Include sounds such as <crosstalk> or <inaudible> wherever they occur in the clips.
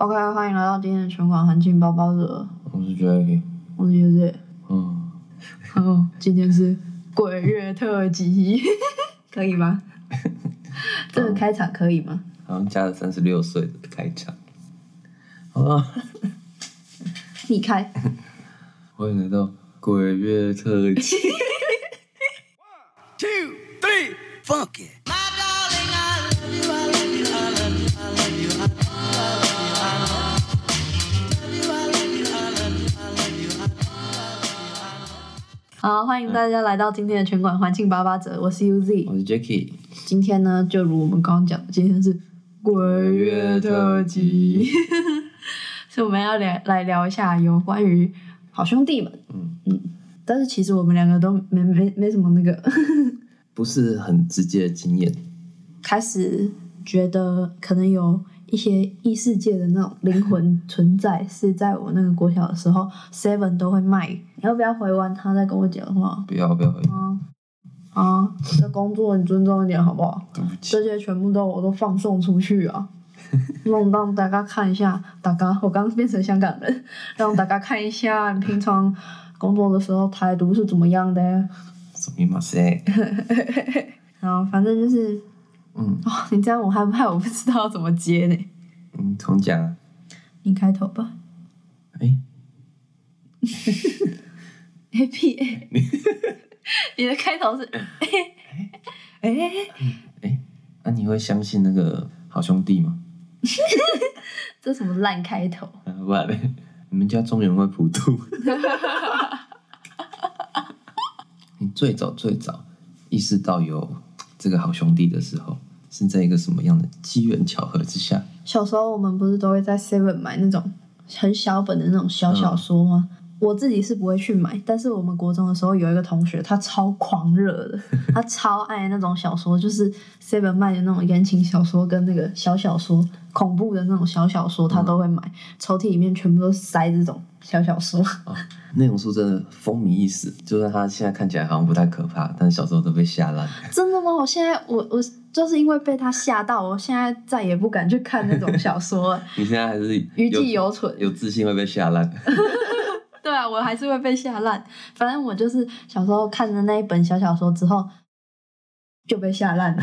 OK，欢迎来到今天的全馆环境包包热，我是 Jacky，我是叶子。嗯，哦，今天是鬼月特辑，可以吗？<laughs> 这个开场可以吗？好像加了三十六岁的开场。好了，<laughs> 你开。<laughs> 欢迎来到鬼月特辑。One, two, three, funk it. 好，欢迎大家来到今天的全馆环境八八折，我是 UZ 我。是 Jacky，今天呢，就如我们刚刚讲的，今天是鬼月特辑，<laughs> 所以我们要来来聊一下有关于好兄弟们。嗯嗯，但是其实我们两个都没没没什么那个，不是很直接的经验。开始觉得可能有一些异世界的那种灵魂存在，是在我那个国小的时候，Seven 都会卖。你要不要回完他再跟我讲话？不要不要回，啊啊！这工作你尊重一点好不好？对不起这。些全部都我都放送出去啊，<laughs> 让让大家看一下，大家我刚变成香港人，让大家看一下你平常工作的时候态度是怎么样的。什么嘛塞？<laughs> 然后反正就是，嗯哦，你这样我害怕我不知道怎么接呢。嗯，重讲啊。你开头吧哎，，A P A，你的开头是哎哎，哎，那你会相信那个好兄弟吗？<laughs> 这什么烂开头？啊，不然嘞，你们家中原会普渡。<laughs> 你最早最早意识到有这个好兄弟的时候，是在一个什么样的机缘巧合之下？小时候我们不是都会在 Seven 买那种很小本的那种小小说吗？我自己是不会去买，但是我们国中的时候有一个同学，他超狂热的，<laughs> 他超爱那种小说，就是 Seven 卖的那种言情小说跟那个小小说、恐怖的那种小小说，他都会买，抽屉里面全部都塞这种小小说。那种书真的风靡一时，就算它现在看起来好像不太可怕，但是小时候都被吓烂。真的吗？我现在我我就是因为被它吓到，我现在再也不敢去看那种小说了。<laughs> 你现在还是余悸犹存有自信会被吓烂。<laughs> <laughs> 对啊，我还是会被吓烂。反正我就是小时候看的那一本小小说之后，就被吓烂了。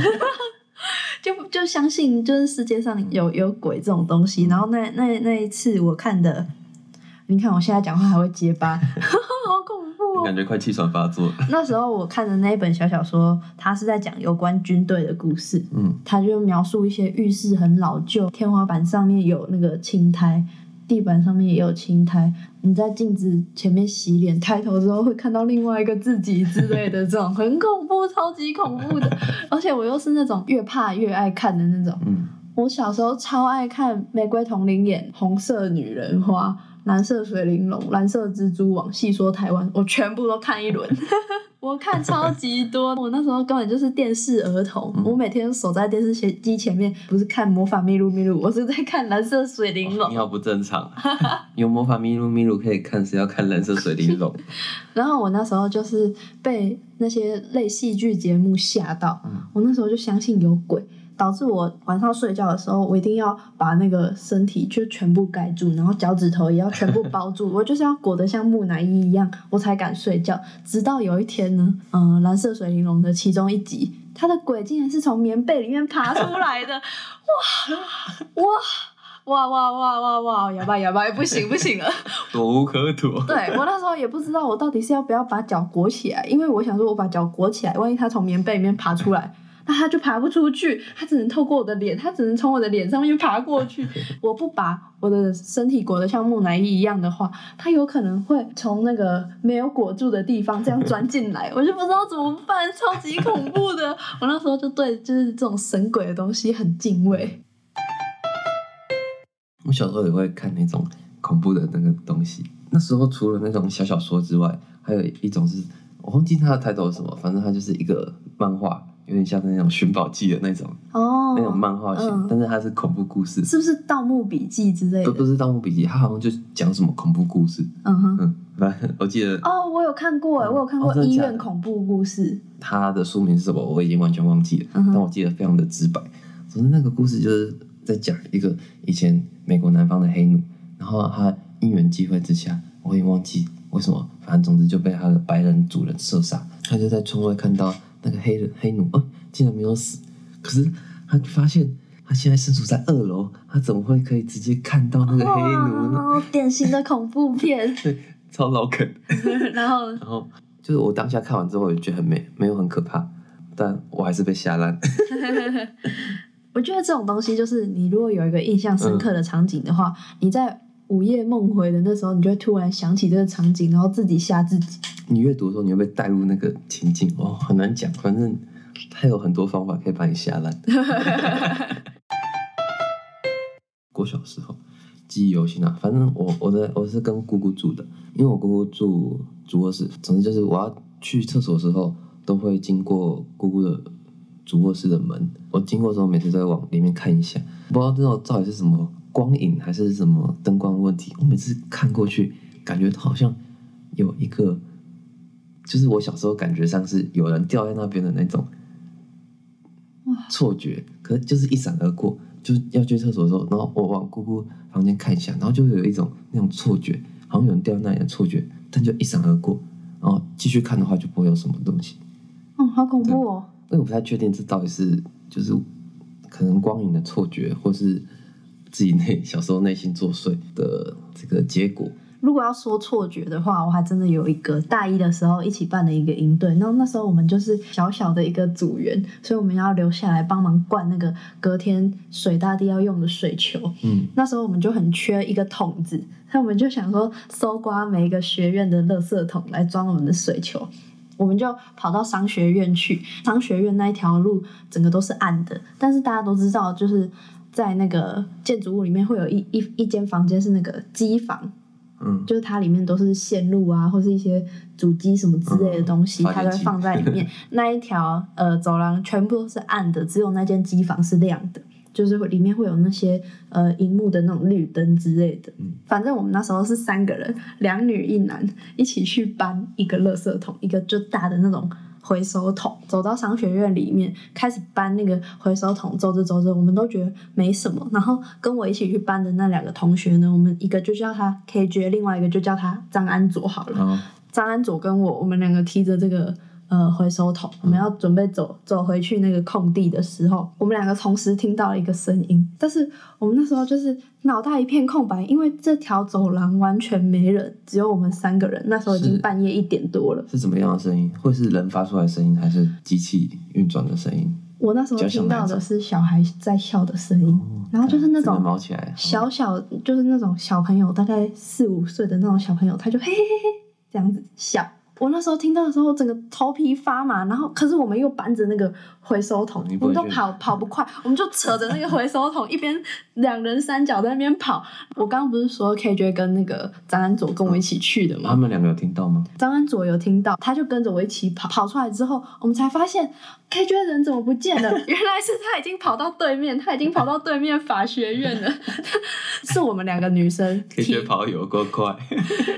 就就相信就是世界上有有鬼这种东西。然后那那那一次我看的，你看我现在讲话还会结巴，<laughs> 好恐怖哦。感觉快气喘发作。那时候我看的那一本小小说，它是在讲有关军队的故事。嗯，它就描述一些浴室很老旧，天花板上面有那个青苔，地板上面也有青苔。你在镜子前面洗脸，抬头之后会看到另外一个自己之类的，这种很恐怖，超级恐怖的。而且我又是那种越怕越爱看的那种。嗯，我小时候超爱看《玫瑰同龄眼》《红色女人花》《蓝色水玲珑》《蓝色蜘蛛网》《细说台湾》，我全部都看一轮。<laughs> 我看超级多，我那时候根本就是电视儿童。我每天守在电视机前面，不是看《魔法咪路咪路》，我是在看《蓝色水玲珑你》。好不正常。<laughs> 有魔法咪路咪路可以看，是要看蓝色水玲珑？<laughs> 然后我那时候就是被那些类戏剧节目吓到，我那时候就相信有鬼，导致我晚上睡觉的时候，我一定要把那个身体就全部盖住，然后脚趾头也要全部包住，我就是要裹得像木乃伊一样，我才敢睡觉。直到有一天呢，嗯、蓝色水玲珑的其中一集，他的鬼竟然是从棉被里面爬出来的，哇哇！哇哇哇哇哇！哑巴哑巴，不行不行了。躲无可躲。对我那时候也不知道我到底是要不要把脚裹起来，因为我想说我把脚裹起来，万一它从棉被里面爬出来，那它就爬不出去，它只能透过我的脸，它只能从我的脸上面爬过去。<laughs> 我不把我的身体裹得像木乃伊一样的话，它有可能会从那个没有裹住的地方这样钻进来，我就不知道怎么办，超级恐怖的。我那时候就对就是这种神鬼的东西很敬畏。我小时候也会看那种恐怖的那个东西。那时候除了那种小小说之外，还有一种是我忘记它的抬头是什么，反正它就是一个漫画，有点像是那种寻宝记的那种、哦，那种漫画型，嗯但是它是恐怖故事，是不是《盗墓笔记》之类的？不不是《盗墓笔记》，它好像就讲什么恐怖故事。嗯哼。嗯，反正我记得哦，我有看过哎，嗯我有看过医哦真的假的院恐怖故事。它的书名是什么，我已经完全忘记了，嗯哼但我记得非常的直白。总之那个故事就是在讲一个以前美国南方的黑奴，然后他因缘际会之下，我也忘记为什么，反正总之就被他的白人主人射杀。他就在窗外看到那个黑人黑奴，哦，竟然没有死，可是他发现他现在身处在二楼，他怎么会可以直接看到那个黑奴呢？哇，典型的恐怖片。对，超老梗。<laughs> 然后然后就是我当下看完之后，我就觉得很没没有很可怕，但我还是被吓烂。<laughs> 我觉得这种东西就是，你如果有一个印象深刻的场景的话，你在午夜梦回的那时候，你就会突然想起这个场景，然后自己吓自己。你阅读的时候，你会被带入那个情境，哦，很难讲，反正它有很多方法可以把你吓烂。<laughs> 国小时候记忆犹新啊，反正我我的我是跟姑姑住的，因为我姑姑住主卧室，总之就是我要去厕所的时候，都会经过姑姑的主卧室的门。我经过的时候，每次都会往里面看一下，不知道这种到底是什么光影还是什么灯光问题。我每次看过去，感觉好像有一个，就是我小时候感觉上是有人掉在那边的那种错觉，可是就是一闪而过。就是要去厕所的时候，然后我往姑姑房间看一下，然后就会有一种那种错觉，好像有人掉在那里的错觉，但就一闪而过。然后继续看的话，就不会有什么东西。嗯，好恐怖哦！因为我不太确定这到底是就是可能光影的错觉，或是自己内 <laughs> 小时候内心作祟的这个结果。如果要说错觉的话，我还真的有一个大一的时候一起办的一个营队，然后那时候我们就是小小的一个组员，所以我们要留下来帮忙灌那个隔天水大地要用的水球。嗯，那时候我们就很缺一个桶子，所以我们就想说搜刮每一个学院的垃圾桶来装我们的水球。我们就跑到商学院去，商学院那一条路整个都是暗的，但是大家都知道，就是在那个建筑物里面会有一一一间房间是那个机房，嗯，就是它里面都是线路啊，或是一些主机什么之类的东西，嗯它都会放在里面。<laughs> 那一条呃走廊全部都是暗的，只有那间机房是亮的，就是会里面会有那些呃荧幕的那种绿灯之类的。嗯反正我们那时候是三个人，两女一男，一起去搬一个垃圾桶，一个就大的那种。回收桶，走到商学院里面，开始搬那个回收桶，走着走着，我们都觉得没什么。然后跟我一起去搬的那两个同学呢，我们一个就叫他 KJ，另外一个就叫他张安佐好了。张安佐跟我，我们两个提着这个呃回收桶，我们要准备走走回去那个空地的时候，我们两个同时听到了一个声音，但是我们那时候就是脑袋一片空白，因为这条走廊完全没人，只有我们三个人。那时候已经半夜一点多了，是怎么样的声音？会是人发出来的声音，还是机器运转的声音？我那时候听到的是小孩在笑的声音，然后就是那种小小就是那种小朋友，大概四五岁的那种小朋友，他就嘿嘿嘿嘿这样子笑。我那时候听到的时候，整个头皮发麻，然后可是我们又搬着那个回收桶我们都跑 <laughs> 跑不快，我们就扯着那个回收桶，一边两人三脚在那边跑。我刚刚不是说 KJ 跟那个张安佐跟我一起去的吗？他们两个有听到吗？张安佐有听到，他就跟着我一起跑，跑出来之后，我们才发现 KJ 人怎么不见了？<laughs> 原来是他已经跑到对面，他已经跑到对面法学院了。<laughs> 是我们两个女生提可以觉得跑有够快，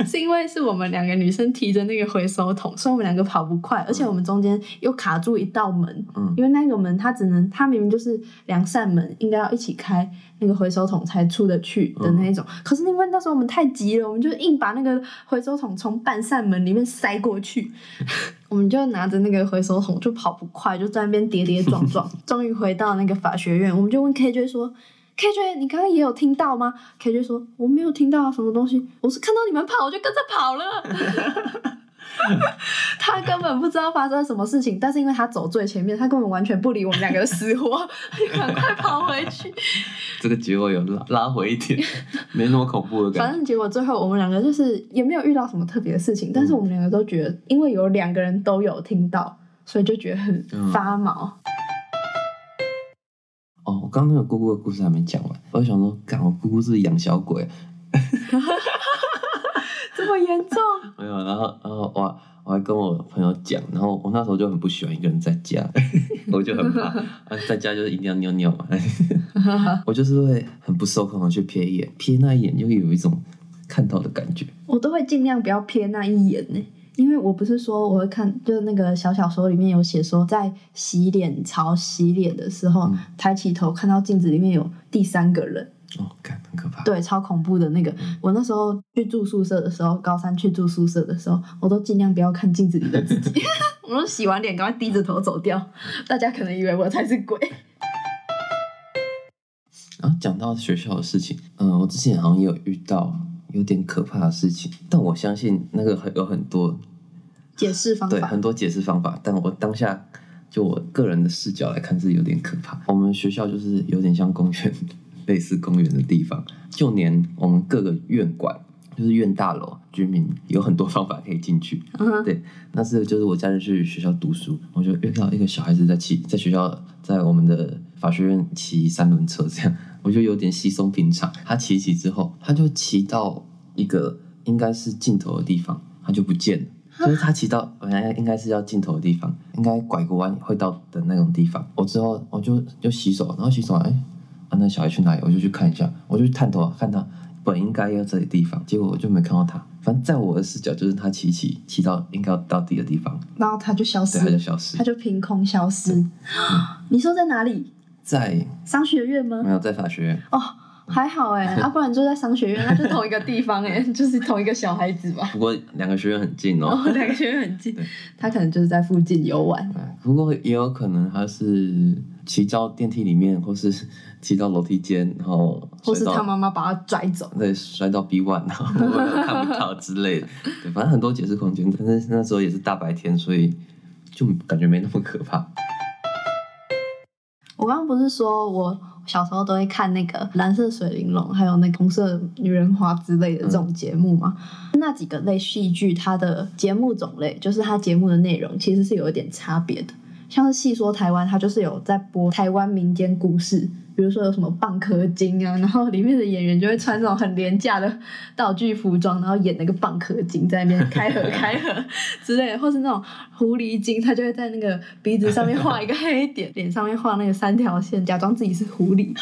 是因为是我们两个女生提着那个回收桶，所以我们两个跑不快，而且我们中间又卡住一道门，嗯因为那个门它只能，它明明就是两扇门，应该要一起开，那个回收桶才出得去的那一种。可是因为那时候我们太急了，我们就硬把那个回收桶从半扇门里面塞过去，<laughs> 我们就拿着那个回收桶就跑不快，就在那边跌跌撞撞，<laughs> 终于回到那个法学院，我们就问 KJ 说。KJ，你刚刚也有听到吗？KJ 说我没有听到啊，什么东西？我是看到你们跑，我就跟着跑了。<laughs> <laughs> 他根本不知道发生什么事情，但是因为他走最前面，他根本完全不理我们两个的死活，<laughs> 赶快跑回去。<laughs> 这个结果有拉拉回一点，没那么恐怖的感觉。反正结果最后我们两个就是也没有遇到什么特别的事情，但是我们两个都觉得，因为有两个人都有听到，所以就觉得很发毛。哦，我刚刚那个姑姑的故事还没讲完，我想说，干我姑姑是养小鬼，这么严重？<laughs> 没有，然后然后我我还跟我朋友讲，然后我那时候就很不喜欢一个人在家，<laughs> 我就很怕，啊，在家就是一定要尿尿嘛，<laughs> 我就是会很不受控的去瞥一眼，瞥那一眼就有一种看到的感觉，我都会尽量不要瞥那一眼呢，因为我不是说我会看，就是那个小小说里面有写说，在洗脸槽洗脸的时候，抬起头看到镜子里面有第三个人。对，超恐怖的那个。我那时候去住宿舍的时候，高三去住宿舍的时候，我都尽量不要看镜子里的自己，<laughs> 我都洗完脸赶快低着头走掉。大家可能以为我才是鬼。然 <laughs> 后讲到学校的事情，嗯，我之前好像也有遇到有点可怕的事情，但我相信那个很有很多解释方法对很多解释方法，但我当下就我个人的视角来看是有点可怕。我们学校就是有点像公园，类似公园的地方，就连我们各个院馆，就是院大楼，居民有很多方法可以进去。对，那是就是我假日去学校读书，我就遇到一个小孩子在骑，在学校在我们的法学院骑三轮车，这样我就有点稀松平常。他骑一骑之后，他就骑到一个应该是尽头的地方，他就不见了。就是他骑到本来应该是要尽头的地方，应该拐个弯会到的那种地方。我之后我就就洗手，然后洗手哎，啊那小孩去哪里？我就去看一下，我就去探头看他本应该要这里地方，结果我就没看到他。反正在我的视角就是他骑骑骑到应该要到底的地方，然后他就消失对，他就，消失他。就凭空消失。你说在哪里？在商学院吗没？有在法学院，哦，还好哎，<laughs> 啊，不然就在商学院，那就同一个地方哎，<laughs> 就是同一个小孩子吧。不过两个学院很近哦。哦，两个学院很近，他可能就是在附近游玩。嗯不过也有可能他是骑到电梯里面，或是骑到楼梯间，然后或是他妈妈把他拽走。对摔到 B one，然后看不到之类的。<laughs> 对，反正很多解释空间，但是那时候也是大白天，所以就感觉没那么可怕。我刚刚不是说我小时候都会看那个蓝色水玲珑，还有那个红色女人花之类的这种节目吗？那几个类戏剧，它的节目种类，就是它节目的内容，其实是有一点差别的。像是戏说台湾，它就是有在播台湾民间故事，比如说有什么蚌壳精啊，<laughs> 然后里面的演员就会穿这种很廉价的道具服装，然后演那个蚌壳精在那边开合开合 <laughs> 之类的，或是那种狐狸精，他就会在那个鼻子上面画一个黑点，<laughs> 脸上面画那个三条线，假装自己是狐狸。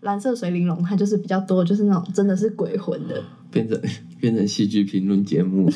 蓝色水玲珑，它就是比较多，就是那种真的是鬼魂的。变成变成戏剧评论节目，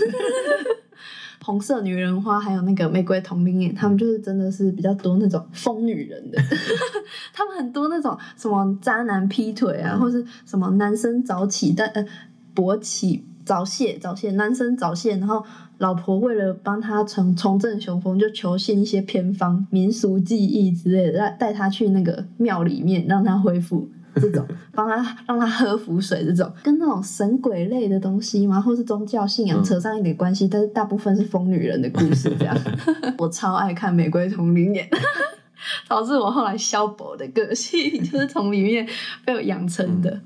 红色女人花，还有那个玫瑰同龄眼，他们就是真的是比较多那种疯女人的，<laughs> 他们很多那种什么渣男劈腿啊，或是什么男生早起但呃勃起早泄早泄，男生早泄，然后老婆为了帮他重重振雄风，就求信一些偏方、民俗技艺之类的，带带他去那个庙里面让他恢复。这种帮他让他喝符水，这种跟那种神鬼类的东西嘛，或是宗教信仰嗯扯上一点关系，但是大部分是疯女人的故事。这样，<laughs> 我超爱看《玫瑰同龄眼》，导致我后来消薄的个性就是从里面被我养成的。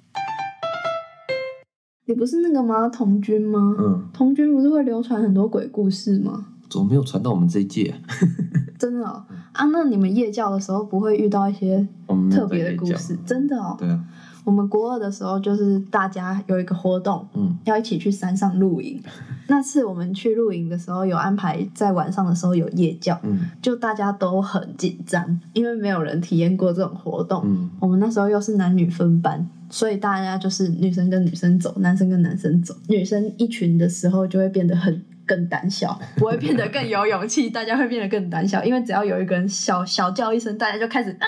你不是那个吗？童军吗？嗯，童军不是会流传很多鬼故事吗？怎么没有传到我们这一届？<laughs> 真的哦啊！那你们夜教的时候不会遇到一些特别的故事？真的哦。对啊，我们国二的时候，就是大家有一个活动，嗯，要一起去山上露营。<laughs> 那次我们去露营的时候，有安排在晚上的时候有夜教，嗯就大家都很紧张，因为没有人体验过这种活动。嗯我们那时候又是男女分班，所以大家就是女生跟女生走，男生跟男生走。女生一群的时候就会变得很更胆小，<laughs> 不会变得更有勇气，大家会变得更胆小，因为只要有一个人小小叫一声，大家就开始，啊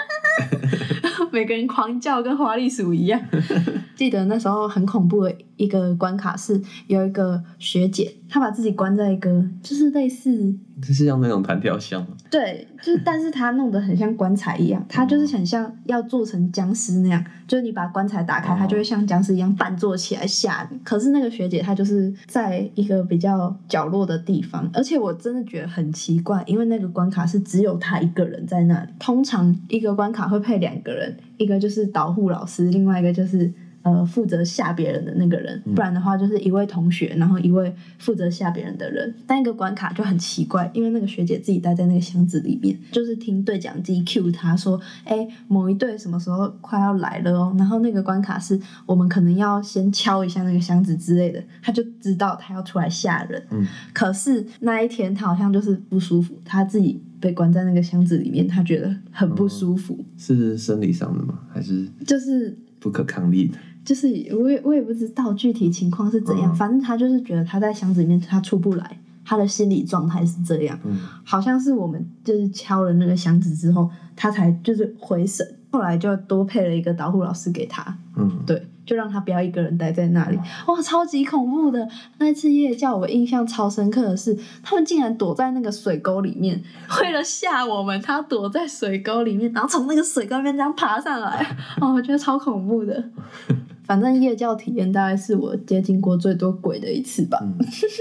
<laughs> 每个人狂叫，跟花栗鼠一样。<laughs> 记得那时候很恐怖的一个关卡是有一个学姐，她把自己关在一个就是类似这是像那种弹跳箱吗？对，就是，但是它弄得很像棺材一样，它就是很像要做成僵尸那样，就是你把棺材打开，哦它就会像僵尸一样半坐起来吓你。可是那个学姐她就是在一个比较角落的地方，而且我真的觉得很奇怪，因为那个关卡是只有她一个人在那里。通常一个关卡会配两个人，一个就是导护老师，另外一个就是。呃，负责吓别人的那个人，不然的话就是一位同学，然后一位负责吓别人的人。但一个关卡就很奇怪，因为那个学姐自己待在那个箱子里面，就是听对讲机 cue 她说：“哎，某一队什么时候快要来了哦。”然后那个关卡是我们可能要先敲一下那个箱子之类的，他就知道他要出来吓人。嗯，可是那一天他好像就是不舒服，他自己被关在那个箱子里面，他觉得很不舒服，是生理上的吗？还是就是不可抗力的？就是我也我也不知道具体情况是怎样，嗯反正他就是觉得他在箱子里面他出不来，他的心理状态是这样。嗯好像是我们就是敲了那个箱子之后，他才就是回神，后来就多配了一个导护老师给他，嗯，对，就让他不要一个人待在那里。哇，超级恐怖的！那次夜教我印象超深刻的是，他们竟然躲在那个水沟里面，为了吓我们，他躲在水沟里面，然后从那个水沟里面这样爬上来，哦，我觉得超恐怖的。<laughs> 反正夜教体验大概是我接近过最多鬼的一次吧，嗯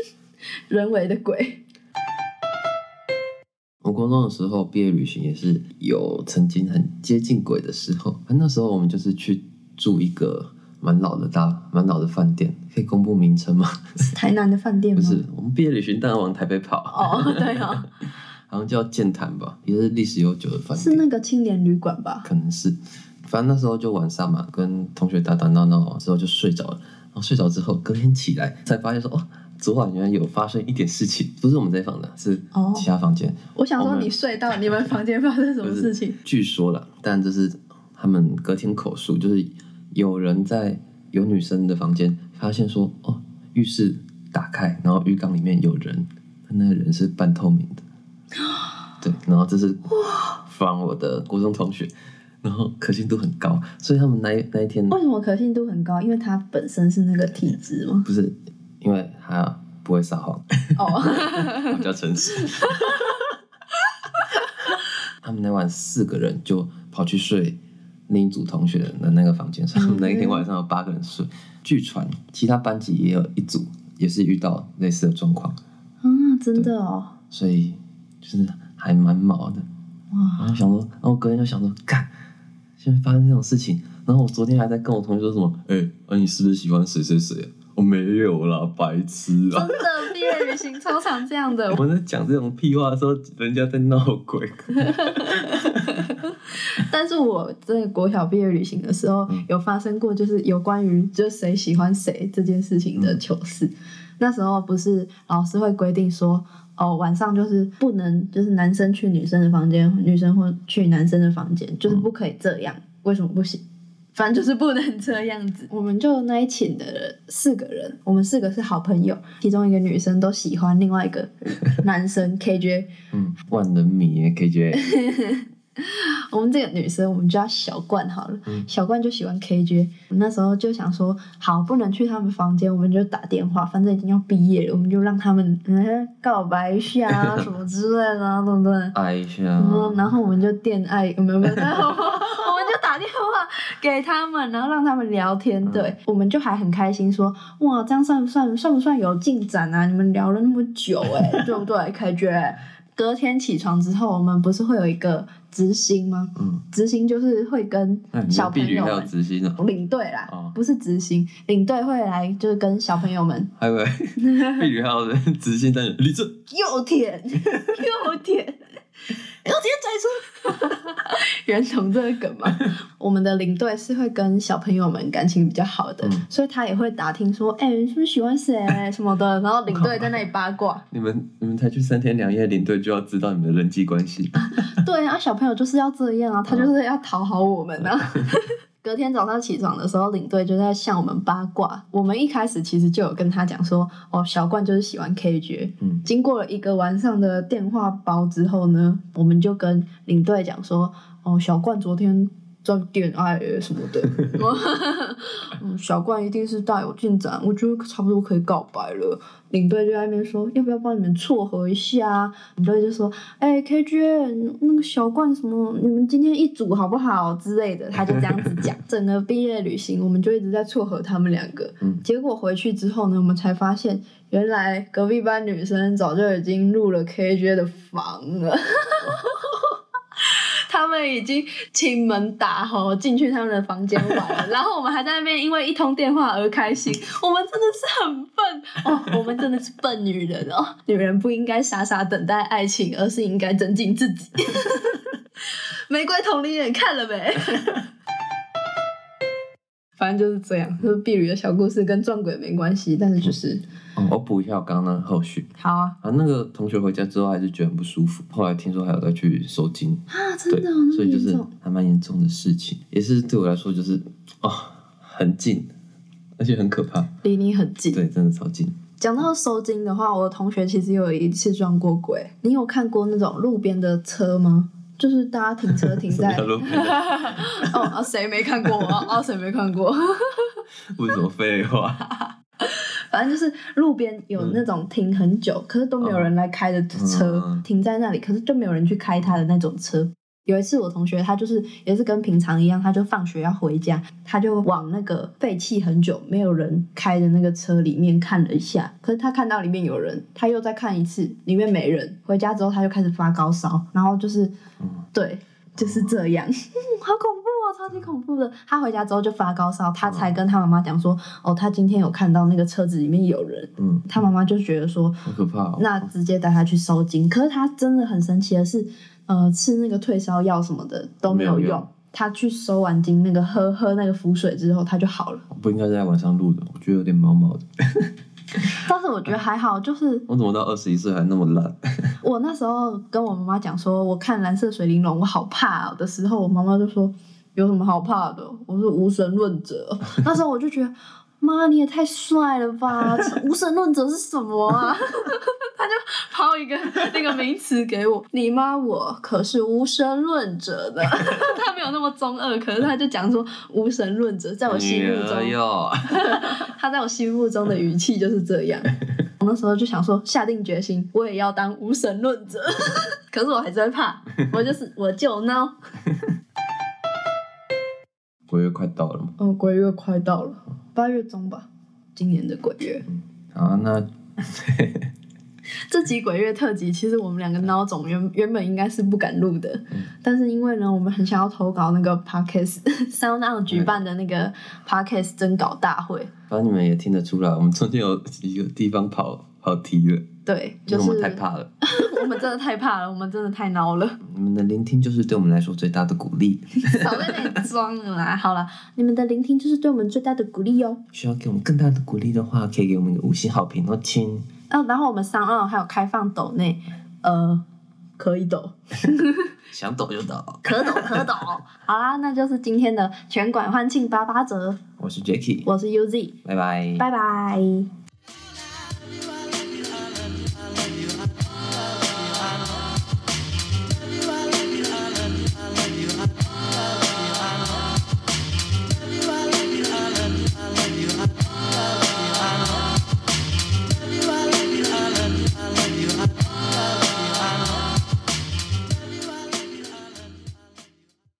<laughs> 人为的鬼。<laughs> 我高中的时候毕业旅行也是有曾经很接近鬼的时候，那时候我们就是去住一个蛮老的大蛮老的饭店，可以公布名称吗？<laughs> 是台南的饭店吗？不是，我们毕业旅行当然往台北跑，哦，对哦，好像叫剑潭吧，也是历史悠久的饭店，是那个青年旅馆吧？可能是，反正那时候就晚上嘛，跟同学打打闹闹之后就睡着了，然后睡着之后隔天起来才发现说，哦，昨晚原来有发生一点事情，不是我们这房的，是哦其他房间。我想说，你睡到你们房间发生什么事情？据说了，但这是他们隔天口述，就是有人在有女生的房间发现说，哦，浴室打开，然后浴缸里面有人，那个人是半透明的。对，然后这是放我的国中同学，然后可信度很高，所以他们那一那一天为什么可信度很高？因为他本身是那个体质吗？不是因为他不会撒谎，比较诚实。<laughs> 他们那晚四个人就跑去睡另一组同学的那个房间，所以他们那一天晚上有八个人睡。据传，其他班级也有一组也是遇到类似的状况，啊，真的哦，所以就是还蛮毛的。哇，然后想说，然后我隔天就想说，干，现在发生这种事情。然后我昨天还在跟我同学说什么，哎、啊你是不是喜欢谁谁谁啊？我没有啦，白痴啊！真的毕业旅行超常这样的。<laughs> 我们在讲这种屁话的时候，人家在闹鬼。<laughs> 但是我在国小毕业旅行的时候，有发生过就是有关于就谁喜欢谁这件事情的糗事。那时候不是老师会规定说，哦，晚上就是不能就是男生去女生的房间，女生或去男生的房间，就是不可以这样。为什么不行？反正就是不能这样子。<laughs> 我们就那一寝的四个人，我们四个是好朋友，其中一个女生都喜欢另外一个男生 KJ。嗯，万能迷 KJ，<laughs> <laughs> 我们这个女生，我们叫小冠好了。嗯小冠就喜欢 KJ，我那时候就想说，好，不能去他们房间，我们就打电话，反正已经要毕业了，我们就让他们嗯 <laughs> 告白一下啊，什么之类的啊，对不对？爱一下。嗯，然后我们就恋爱，没有没有，然后 <laughs> 我们就打电话给他们，然后让他们聊天。对，我们就还很开心说，哇，这样算不算算不算有进展啊？你们聊了那么久、哎，对不对？？KJ，，隔天起床之后，我们不是会有一个执行吗？嗯，执行就是会跟小朋友们执行呢？领队啦，哦不是执行，领队会来就是跟小朋友们 <laughs> 还以为 <laughs> 婢女还有执行单元，立正。右舔，<laughs> 右舔，右舔拽出，<laughs> 原懂这个梗嘛？<laughs> 我们的领队是会跟小朋友们感情比较好的，嗯所以他也会打听说，哎、你是不是喜欢谁 <laughs> 什么的，然后领队在那里八卦。你们你们才去三天两夜，领队就要知道你们的人际关系。对啊，小朋友就是要这样啊，他就是要讨好我们啊。隔天早上起床的时候，领队就在向我们八卦。我们一开始其实就有跟他讲说，哦，小冠就是喜欢 KJ。嗯经过了一个晚上的电话包之后呢，我们就跟领队讲说，哦，小冠昨天在恋爱耶什么的。<laughs> 嗯，小冠一定是大有进展，我觉得差不多可以告白了。领队就在那边说，要不要帮你们撮合一下啊？领队就说，哎、k j 那个小冠什么，你们今天一组好不好之类的，他就这样子讲。整个毕业旅行，我们就一直在撮合他们两个。嗯结果回去之后呢，我们才发现，原来隔壁班女生早就已经入了 KJ 的房了。<laughs> 们已经请门打吼进去他们的房间玩了，然后我们还在那边因为一通电话而开心。我们真的是很笨哦，我们真的是笨女人哦。女人不应该傻傻等待爱情，而是应该增进自己。玫瑰同龄人看了没？反正就是这样，就是碧旅的小故事跟撞鬼没关系，但是就是哦我补一下我刚刚那个后续好啊啊，那个同学回家之后还是觉得很不舒服，后来听说还有再去收金，啊，真的、哦、所以就是。还蛮严重的事情，也是对我来说就是哦很近，而且很可怕，离你很近，对，真的超近。讲到收金的话，我的同学其实有一次撞过鬼。你有看过那种路边的车吗？就是大家停车停在路边的？<laughs> 哦啊，谁没看过啊？啊，谁没看过？<laughs> 为什么废话？反正就是路边有那种停很久，可是都没有人来开的车，嗯停在那里，可是就没有人去开他的那种车。有一次，我同学他就是也是跟平常一样，他就放学要回家，他就往那个废弃很久没有人开的那个车里面看了一下，可是他看到里面有人，他又再看一次，里面没人。回家之后他就开始发高烧，然后就是，对，就是这样，<laughs> 好恐超级恐怖的。他回家之后就发高烧，他才跟他妈妈讲说，哦，他今天有看到那个车子里面有人，嗯，他妈妈就觉得说，好可怕哦。那直接带他去收金。可是他真的很神奇的是，呃，吃那个退烧药什么的都没有用。他去收完金，那个喝喝那个符水之后，他就好了。不应该在晚上录的，我觉得有点毛毛的。<laughs> 但是我觉得还好，就是 <laughs> 我怎么到二十一岁还那么烂？我那时候跟我妈妈讲说，我看蓝色水玲珑，我好怕、哦、的时候，我妈妈就说有什么好怕的？我是无神论者。<laughs> 那时候我就觉得。妈，你也太帅了吧！<laughs> 无神论者是什么啊？<laughs> 他就抛一个那个名词给我，你妈我可是无神论者的。他没有那么中二，可是他就讲说无神论者，在我心目中，他在我心目中的语气就是这样。我那时候就想说，下定决心，我也要当无神论者。可是我还是会怕，我就是我就孬。鬼月快到了嘛。哦，鬼月快到了，八月中吧，今年的鬼月。好，那这集鬼月特辑，其实我们两个孬种原原本应该是不敢录的，但是因为呢，我们很想要投稿那个 podcast <laughs> Sound On 举办的那个 podcast 征稿大会，反正你们也听得出来，我们中间有几个地方跑跑题了，对，就是我们太怕了。<laughs> 我们真的太怕了，我们真的太孬了，你们的聆听就是对我们来说最大的鼓励，<laughs> 少在那里装了啦。好了，你们的聆听就是对我们最大的鼓励哦。需要给我们更大的鼓励的话，可以给我们一个五星好评哦，亲。哦，然后我们三二还有开放抖内，呃，可以抖。<laughs> 想抖就抖。可抖可抖。好啦，那就是今天的全馆欢庆八八折。我是 Jacky，我是 UZ，拜拜。拜拜。